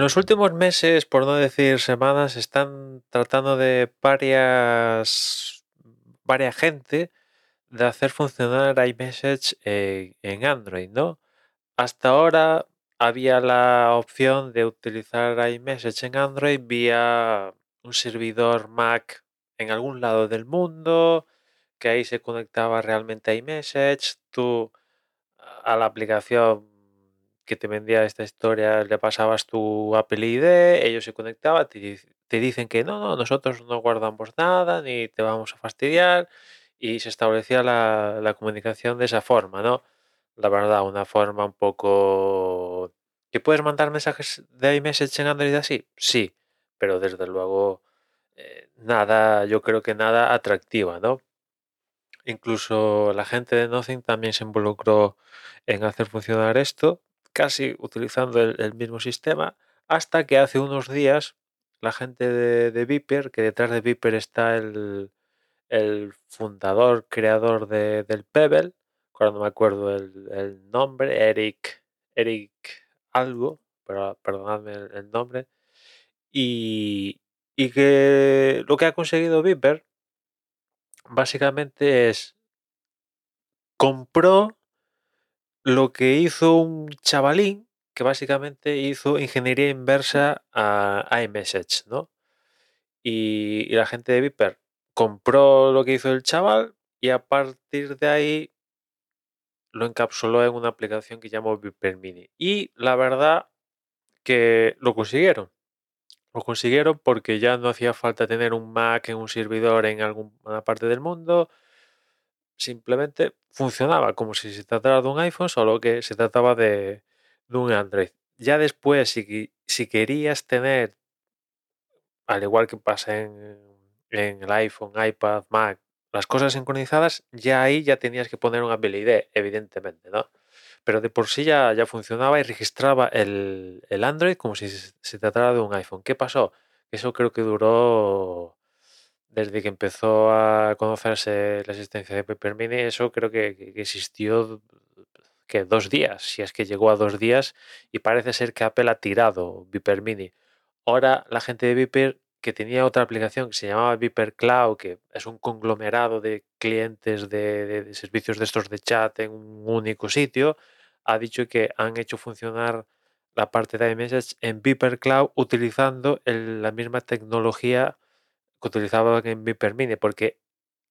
En los últimos meses, por no decir semanas, están tratando de varias, varias gente de hacer funcionar iMessage en, en Android, ¿no? Hasta ahora había la opción de utilizar iMessage en Android vía un servidor Mac en algún lado del mundo, que ahí se conectaba realmente a iMessage. Tú a la aplicación que te vendía esta historia le pasabas tu Apple ID, ellos se conectaban, te, dicen que no, no, nosotros no guardamos nada, ni te vamos a fastidiar, y se establecía la, la comunicación de esa forma, ¿no? La verdad, una forma un poco... ¿Que puedes mandar mensajes de iMessage en Android así? Sí, pero desde luego eh, nada, yo creo que nada atractiva, ¿no? Incluso la gente de Nothing también se involucró en hacer funcionar esto, casi utilizando el, mismo sistema, hasta que hace unos días la gente de, Viper, que detrás de Viper está el, fundador, creador de, del Pebble, ahora no me acuerdo el, el nombre, Eric, Eric algo, pero perdonadme el, el nombre, y, y que lo que ha conseguido Viper básicamente es compró lo que hizo un chavalín que básicamente hizo ingeniería inversa a iMessage, ¿no? Y, y la gente de Viper compró lo que hizo el chaval y a partir de ahí lo encapsuló en una aplicación que llamó Viper Mini. Y la verdad que lo consiguieron. Lo consiguieron porque ya no hacía falta tener un Mac en un servidor en alguna parte del mundo. Simplemente funcionaba como si se tratara de un iPhone, solo que se trataba de, de un Android. Ya después, si, si querías tener, al igual que pasa en, en el iPhone, iPad, Mac, las cosas sincronizadas, ya ahí ya tenías que poner una Apple ID, evidentemente, ¿no? Pero de por sí ya, ya funcionaba y registraba el, el Android como si se, se tratara de un iPhone. ¿Qué pasó? Eso creo que duró desde que empezó a conocerse la existencia de Paper Mini, eso creo que, existió que dos días, si es que llegó a dos días, y parece ser que Apple ha tirado Viper Mini. Ahora la gente de Viper que tenía otra aplicación que se llamaba Viper Cloud, que es un conglomerado de clientes de servicios de estos de chat en un único sitio, ha dicho que han hecho funcionar la parte de iMessage en Viper Cloud utilizando el, la misma tecnología que utilizaban en Viper Mini, porque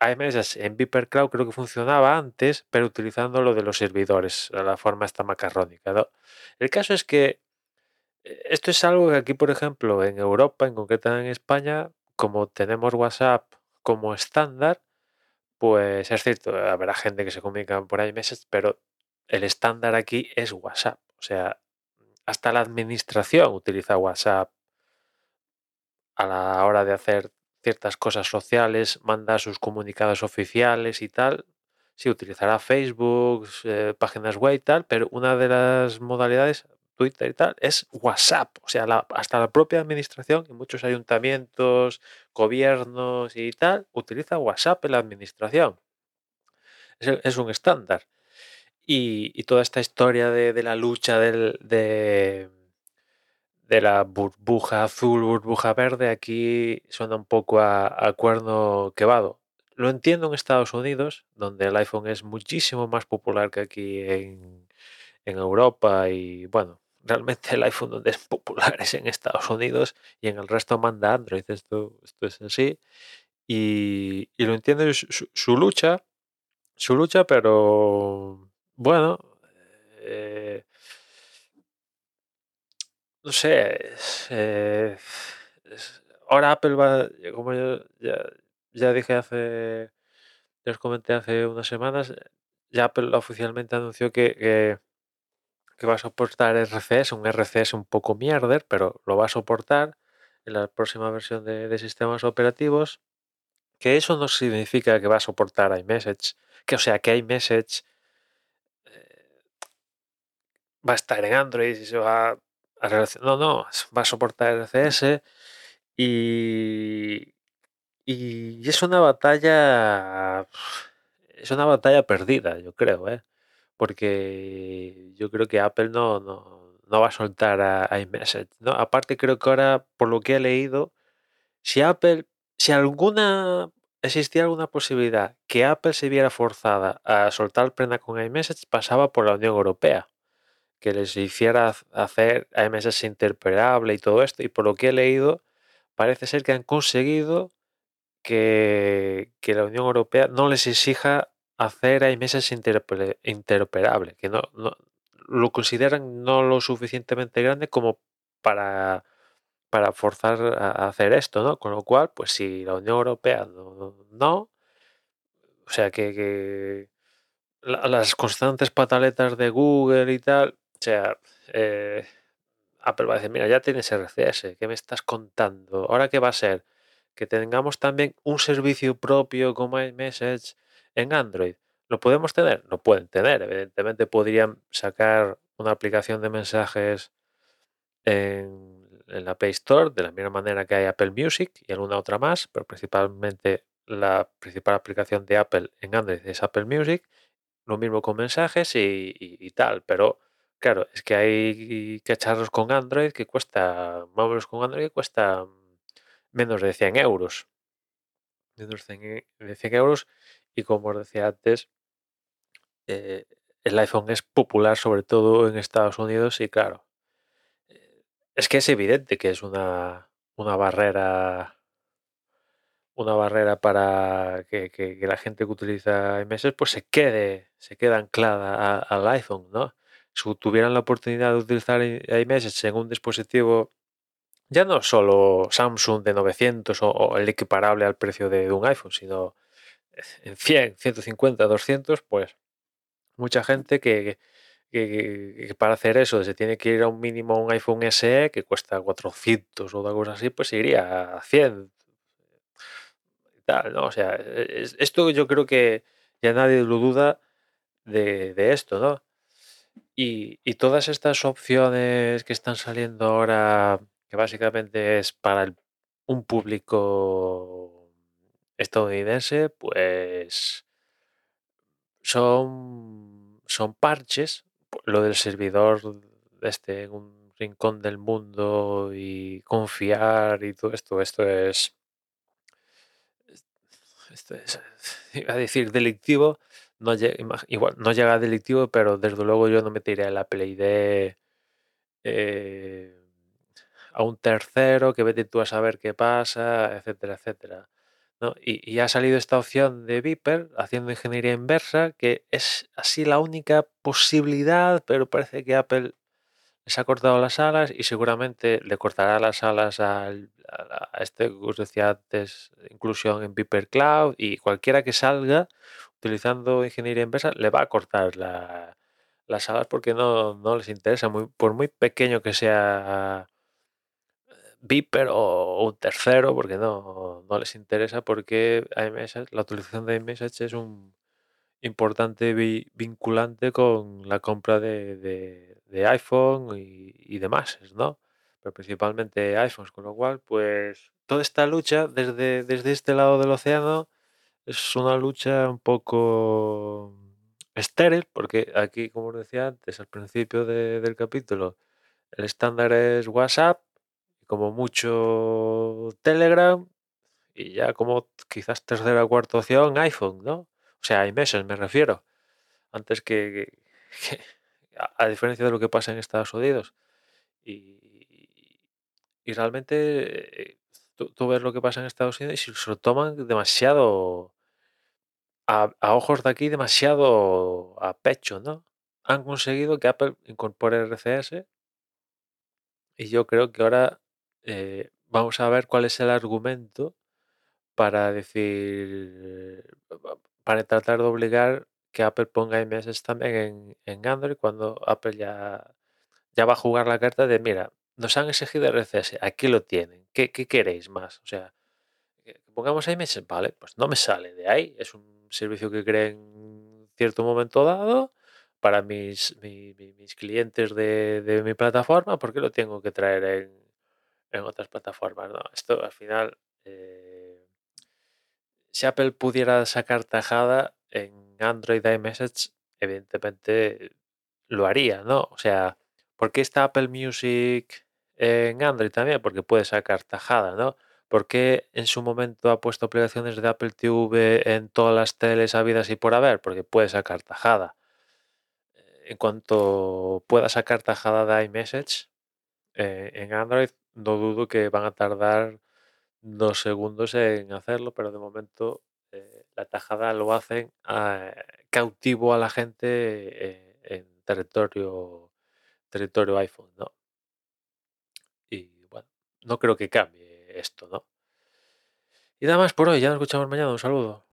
iMessage en Viper Cloud creo que funcionaba antes, pero utilizando lo de los servidores, la forma esta macarrónica. El caso es que eh, esto es algo que aquí, por ejemplo, en Europa, en concreto en España, como tenemos WhatsApp como estándar, pues es cierto, habrá gente que se comunica por iMessage, pero el estándar aquí es WhatsApp. O sea, hasta la administración utiliza WhatsApp a la hora de hacer ciertas cosas sociales, manda sus comunicados oficiales y tal. Sí, utilizará Facebook, eh, páginas web y tal, pero una de las modalidades, Twitter y tal, es WhatsApp. O sea, la, hasta la propia administración y muchos ayuntamientos, gobiernos y tal, utiliza WhatsApp en la administración. Es, un estándar. Y, toda esta historia de, de la lucha del, de, de la burbuja azul, burbuja verde, aquí suena un poco a, a, cuerno quebado. Lo entiendo en Estados Unidos, donde el iPhone es muchísimo más popular que aquí en, en Europa y bueno, realmente el iPhone donde es popular es en Estados Unidos y en el resto manda Android, esto, esto es así. Y, y lo entiendo su, su, lucha, su lucha, pero bueno, eh, no sé, eh, ahora Apple va, como yo ya, dije hace, ya os comenté hace unas semanas, ya Apple oficialmente anunció que, que, va a soportar RCS, un RCS un poco mierder, pero lo va a soportar en la próxima versión de, de sistemas operativos, que eso no significa que va a soportar iMessage, que o sea que iMessage eh, va a estar en Android y se va no, no, va a soportar RCS y, y es una batalla, es una batalla perdida, yo creo, ¿eh? porque yo creo que Apple no, no, no va a soltar a iMessage. Aparte creo que ahora, por lo que he leído, si Apple, si alguna existía alguna posibilidad que Apple se viera forzada a soltar prenda con iMessage, pasaba por la Unión Europea, que les hiciera hacer iMessage interoperable y todo esto. Y por lo que he leído, parece ser que han conseguido que, que la Unión Europea no les exija hacer iMessage interoperable, que no, lo consideran no lo suficientemente grande como para, para forzar a hacer esto, ¿no? Con lo cual, pues si la Unión Europea no, o sea que, las constantes pataletas de Google y tal, o sea, eh, Apple va a decir, mira, ya tienes RCS, ¿qué me estás contando? ¿Ahora qué va a ser? Que tengamos también un servicio propio como iMessage en Android. ¿Lo podemos tener? Lo pueden tener. Evidentemente podrían sacar una aplicación de mensajes en, la Play Store de la misma manera que hay Apple Music y alguna otra más, pero principalmente la principal aplicación de Apple en Android es Apple Music. Lo mismo con mensajes y, tal, pero claro, es que hay cacharros con Android que cuesta, móviles con Android que cuesta menos de 100 euros. Menos de 100 euros y como os decía antes, eh, el iPhone es popular sobre todo en Estados Unidos y claro, eh, es que es evidente que es una, una barrera una barrera para que, la gente que utiliza iMessage pues se quede, se queda anclada al iPhone, ¿no? Si tuvieran la oportunidad de utilizar iMessage en un dispositivo ya no solo Samsung de 900 o, el equiparable al precio de, de, un iPhone, sino en 100, 150, 200, pues mucha gente que, para hacer eso se tiene que ir a un mínimo un iPhone SE que cuesta 400 o algo así, pues iría a 100 y tal, ¿no? O sea, esto yo creo que ya nadie lo duda de, esto, ¿no? Y, todas estas opciones que están saliendo ahora, que básicamente es para un público estadounidense, pues son, son parches. Lo del servidor este, en un rincón del mundo y confiar y todo esto, esto es, esto es iba a decir delictivo, no llega, igual, no llega a delictivo, pero desde luego yo no me tiré la Play de eh, a un tercero que vete tú a saber qué pasa, etcétera, etcétera. Y, ha salido esta opción de Viper haciendo ingeniería inversa, que es así la única posibilidad, pero parece que Apple les ha cortado las alas y seguramente le cortará las alas a, este que os decía antes, inclusión en Viper Cloud y cualquiera que salga utilizando ingeniería inversa le va a cortar las alas porque no, no les interesa, muy, por muy pequeño que sea Viper o un tercero, porque no, no les interesa, porque la utilización de iMessage es un importante vinculante con la compra de, iPhone y, demás, ¿no? Pero principalmente iPhones, con lo cual, pues toda esta lucha desde, desde este lado del océano es una lucha un poco estéril, porque aquí, como decía antes, al principio del capítulo, el estándar es WhatsApp como mucho Telegram y ya como quizás tercera o cuarta opción iPhone, ¿no? O sea, meses, me refiero. Antes que, a, diferencia de lo que pasa en Estados Unidos. Y, realmente eh, tú, ves lo que pasa en Estados Unidos y se lo toman demasiado a, a, ojos de aquí, demasiado a pecho, ¿no? Han conseguido que Apple incorpore RCS y yo creo que ahora eh, vamos a ver cuál es el argumento para decir, para tratar de obligar que Apple ponga iMessage también en, Android cuando Apple ya, ya va a jugar la carta de, mira, nos han exigido RCS, aquí lo tienen, ¿qué, queréis más? O sea, que pongamos iMessage, vale, pues no me sale de ahí, es un servicio que creen en cierto momento dado para mis, mis, clientes de, mi plataforma, ¿por qué lo tengo que traer en, en otras plataformas. Esto al final, eh, si Apple pudiera sacar tajada en Android iMessage, evidentemente lo haría, ¿no? O sea, ¿por qué está Apple Music en Android también? Porque puede sacar tajada, ¿no? ¿Por qué en su momento ha puesto aplicaciones de Apple TV en todas las teles habidas y por haber? Porque puede sacar tajada. En cuanto pueda sacar tajada de iMessage eh, en Android, no dudo que van a tardar dos segundos en hacerlo, pero de momento eh, la tajada lo hacen eh, cautivo a la gente eh, en territorio, territorio iPhone, ¿no? Y bueno, no creo que cambie esto, ¿no? Y nada más por hoy, ya nos escuchamos mañana, un saludo.